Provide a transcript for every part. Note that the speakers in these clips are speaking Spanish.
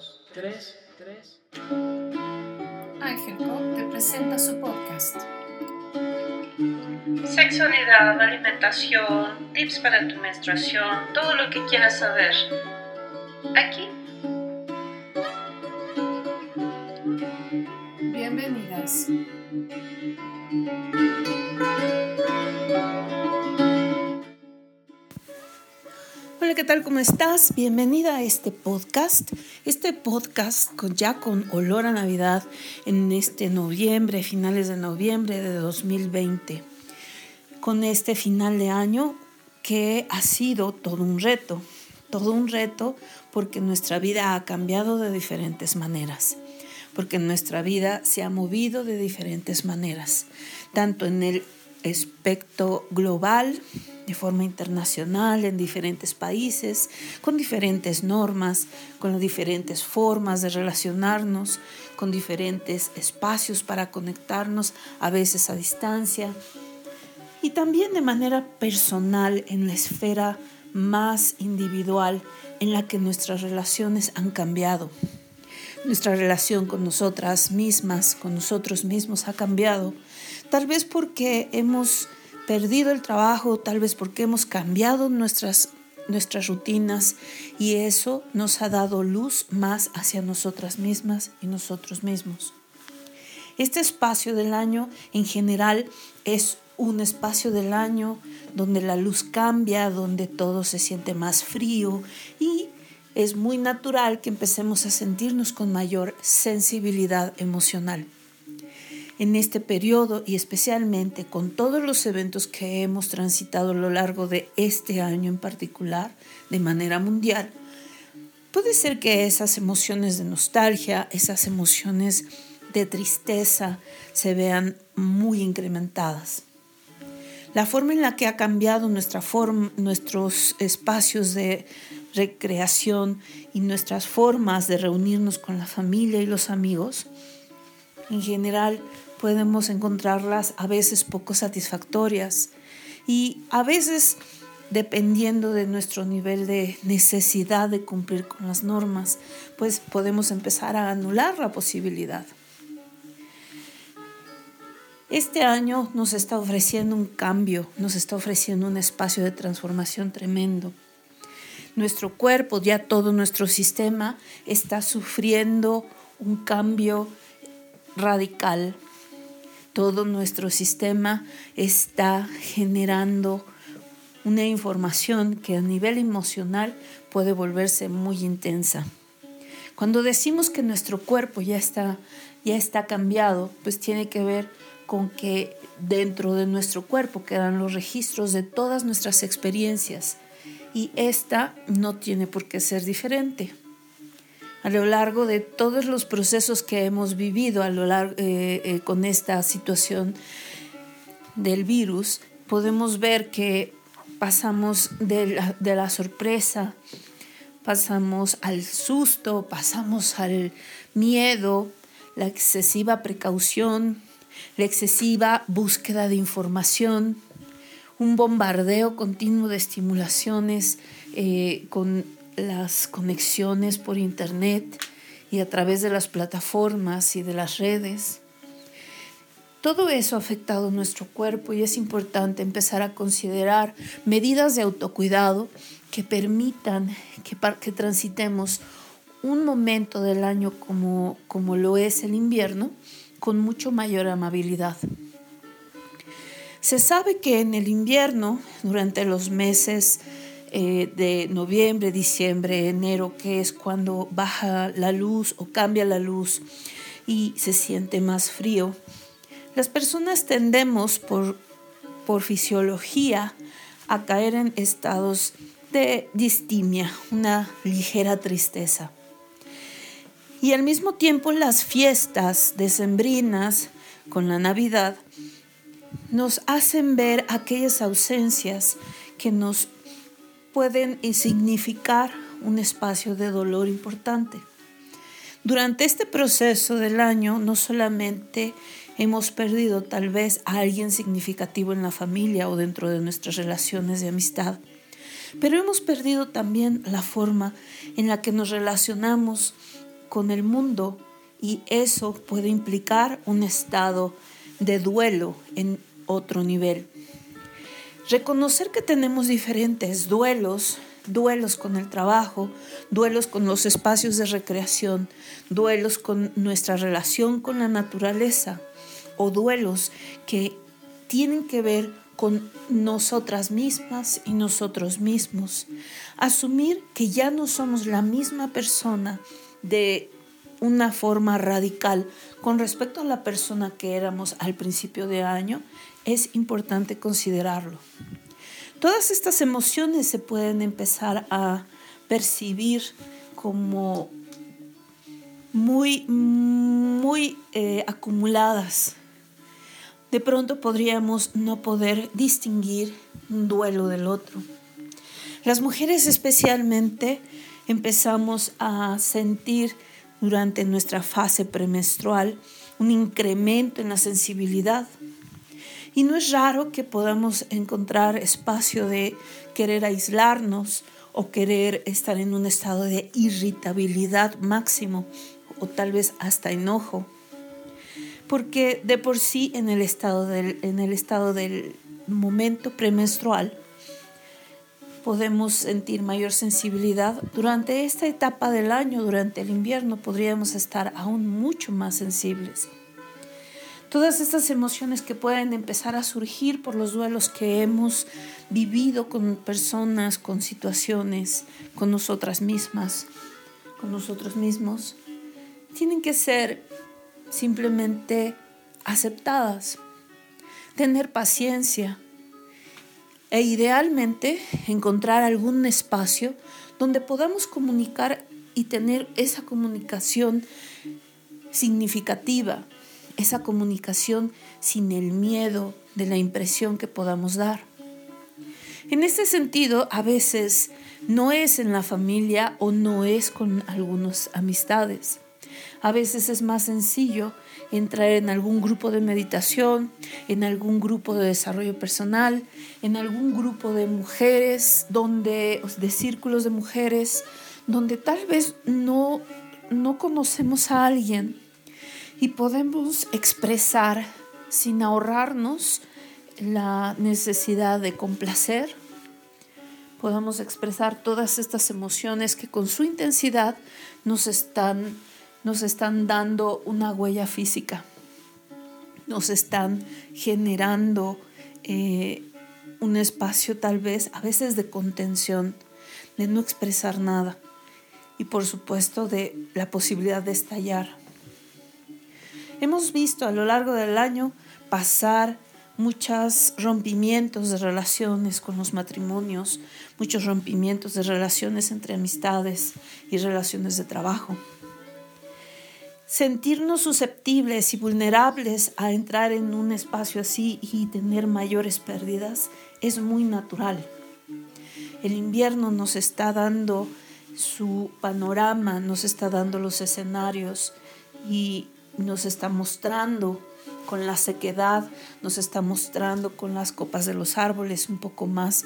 dos, tres, tres. Ángel Cop te presenta su podcast. Sexualidad, alimentación, tips para tu menstruación, todo lo que quieras saber. Aquí. Bienvenidas. Hola, ¿qué tal? ¿Cómo estás? Bienvenida a este podcast. Este podcast ya con olor a Navidad en este noviembre, finales de noviembre de 2020. Con este final de año que ha sido todo un reto. Todo un reto porque nuestra vida ha cambiado de diferentes maneras. Porque nuestra vida se ha movido de diferentes maneras. Tanto en el aspecto global, de forma internacional, en diferentes países, con diferentes normas, con diferentes formas de relacionarnos, con diferentes espacios para conectarnos, a veces a distancia, y también de manera personal en la esfera más individual en la que nuestras relaciones han cambiado. Nuestra relación con nosotras mismas, con nosotros mismos ha cambiado, tal vez porque hemos perdido el trabajo, tal vez porque hemos cambiado nuestras, nuestras rutinas y eso nos ha dado luz más hacia nosotras mismas y nosotros mismos. Este espacio del año en general es un espacio del año donde la luz cambia, donde todo se siente más frío y es muy natural que empecemos a sentirnos con mayor sensibilidad emocional en este periodo y especialmente con todos los eventos que hemos transitado a lo largo de este año en particular, de manera mundial, puede ser que esas emociones de nostalgia, esas emociones de tristeza se vean muy incrementadas. La forma en la que ha cambiado nuestra forma, nuestros espacios de recreación y nuestras formas de reunirnos con la familia y los amigos, en general podemos encontrarlas a veces poco satisfactorias y a veces dependiendo de nuestro nivel de necesidad de cumplir con las normas, pues podemos empezar a anular la posibilidad. Este año nos está ofreciendo un cambio, nos está ofreciendo un espacio de transformación tremendo. Nuestro cuerpo, ya todo nuestro sistema está sufriendo un cambio radical todo nuestro sistema está generando una información que a nivel emocional puede volverse muy intensa. Cuando decimos que nuestro cuerpo ya está, ya está cambiado, pues tiene que ver con que dentro de nuestro cuerpo quedan los registros de todas nuestras experiencias y esta no tiene por qué ser diferente a lo largo de todos los procesos que hemos vivido a lo largo, eh, eh, con esta situación del virus, podemos ver que pasamos de la, sorpresa, pasamos al susto, pasamos al miedo, la excesiva precaución, la excesiva búsqueda de información, un bombardeo continuo de estimulaciones eh, con las conexiones por internet y a través de las plataformas y de las redes. Todo eso ha afectado nuestro cuerpo y es importante empezar a considerar medidas de autocuidado que permitan que, que transitemos un momento del año como, como lo es el invierno con mucho mayor amabilidad. Se sabe que en el invierno, durante los meses eh, de noviembre, diciembre, enero, que es cuando baja la luz o cambia la luz y se siente más frío, las personas tendemos por, por fisiología a caer en estados de distimia, una ligera tristeza. Y al mismo tiempo las fiestas decembrinas con la Navidad nos hacen ver aquellas ausencias que nos pueden significar un espacio de dolor importante. Durante este proceso del año no solamente hemos perdido tal vez a alguien significativo en la familia o dentro de nuestras relaciones de amistad, pero hemos perdido también la forma en la que nos relacionamos con el mundo y eso puede implicar un estado de duelo en otro nivel. Reconocer que tenemos diferentes duelos, duelos con el trabajo, duelos con los espacios de recreación, duelos con nuestra relación con la naturaleza o duelos que tienen que ver con nosotras mismas y nosotros mismos. Asumir que ya no somos la misma persona de una forma radical con respecto a la persona que éramos al principio de año, es importante considerarlo. Todas estas emociones se pueden empezar a percibir como muy, muy eh, acumuladas. De pronto podríamos no poder distinguir un duelo del otro. Las mujeres especialmente empezamos a sentir durante nuestra fase premenstrual un incremento en la sensibilidad. Y no es raro que podamos encontrar espacio de querer aislarnos o querer estar en un estado de irritabilidad máximo o tal vez hasta enojo. Porque de por sí en el estado del, en el estado del momento premenstrual podemos sentir mayor sensibilidad. Durante esta etapa del año, durante el invierno, podríamos estar aún mucho más sensibles. Todas estas emociones que pueden empezar a surgir por los duelos que hemos vivido con personas, con situaciones, con nosotras mismas, con nosotros mismos, tienen que ser simplemente aceptadas. Tener paciencia, e idealmente encontrar algún espacio donde podamos comunicar y tener esa comunicación significativa, esa comunicación sin el miedo de la impresión que podamos dar. En este sentido, a veces no es en la familia o no es con algunas amistades. A veces es más sencillo entrar en algún grupo de meditación, en algún grupo de desarrollo personal, en algún grupo de mujeres, donde, de círculos de mujeres, donde tal vez no, no conocemos a alguien y podemos expresar sin ahorrarnos la necesidad de complacer, podamos expresar todas estas emociones que con su intensidad nos están nos están dando una huella física, nos están generando eh, un espacio tal vez, a veces de contención, de no expresar nada y por supuesto de la posibilidad de estallar. Hemos visto a lo largo del año pasar muchos rompimientos de relaciones con los matrimonios, muchos rompimientos de relaciones entre amistades y relaciones de trabajo sentirnos susceptibles y vulnerables a entrar en un espacio así y tener mayores pérdidas es muy natural. El invierno nos está dando su panorama, nos está dando los escenarios y nos está mostrando con la sequedad, nos está mostrando con las copas de los árboles un poco más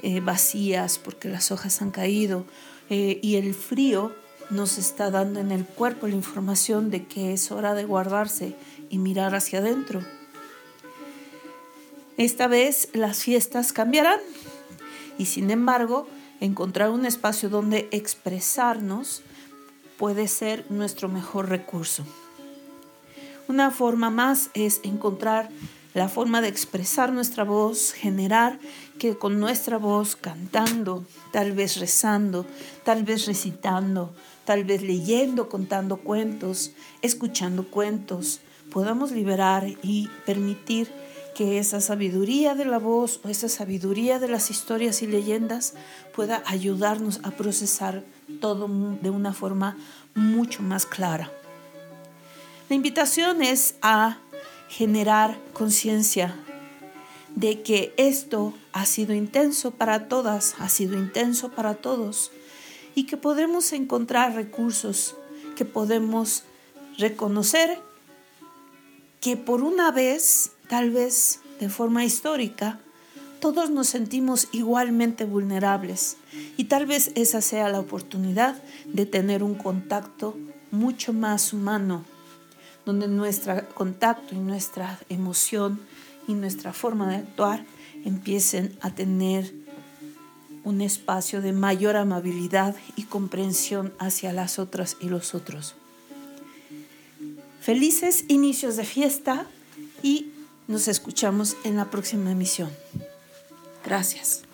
eh, vacías porque las hojas han caído eh, y el frío nos está dando en el cuerpo la información de que es hora de guardarse y mirar hacia adentro. Esta vez las fiestas cambiarán y sin embargo encontrar un espacio donde expresarnos puede ser nuestro mejor recurso. Una forma más es encontrar la forma de expresar nuestra voz, generar que con nuestra voz cantando, tal vez rezando, tal vez recitando, tal vez leyendo, contando cuentos, escuchando cuentos, podamos liberar y permitir que esa sabiduría de la voz o esa sabiduría de las historias y leyendas pueda ayudarnos a procesar todo de una forma mucho más clara. La invitación es a generar conciencia de que esto ha sido intenso para todas, ha sido intenso para todos y que podemos encontrar recursos, que podemos reconocer que por una vez, tal vez de forma histórica, todos nos sentimos igualmente vulnerables. Y tal vez esa sea la oportunidad de tener un contacto mucho más humano, donde nuestro contacto y nuestra emoción y nuestra forma de actuar empiecen a tener un espacio de mayor amabilidad y comprensión hacia las otras y los otros. Felices inicios de fiesta y nos escuchamos en la próxima emisión. Gracias.